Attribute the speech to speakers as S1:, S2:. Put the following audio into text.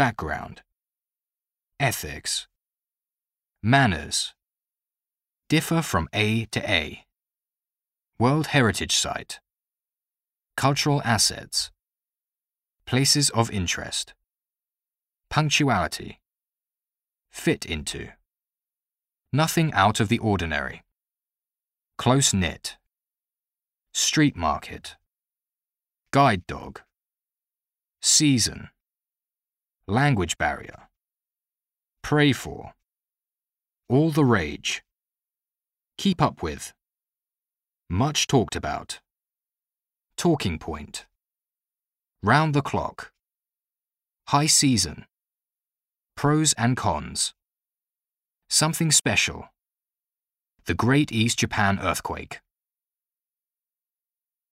S1: Background. Ethics. Manners. Differ from A to A. World Heritage Site. Cultural assets. Places of interest. Punctuality. Fit into. Nothing out of the ordinary. Close knit. Street market. Guide dog. Season. Language barrier. Pray for. All the rage. Keep up with. Much talked about. Talking point. Round the clock. High season. Pros and cons. Something special. The Great East Japan Earthquake.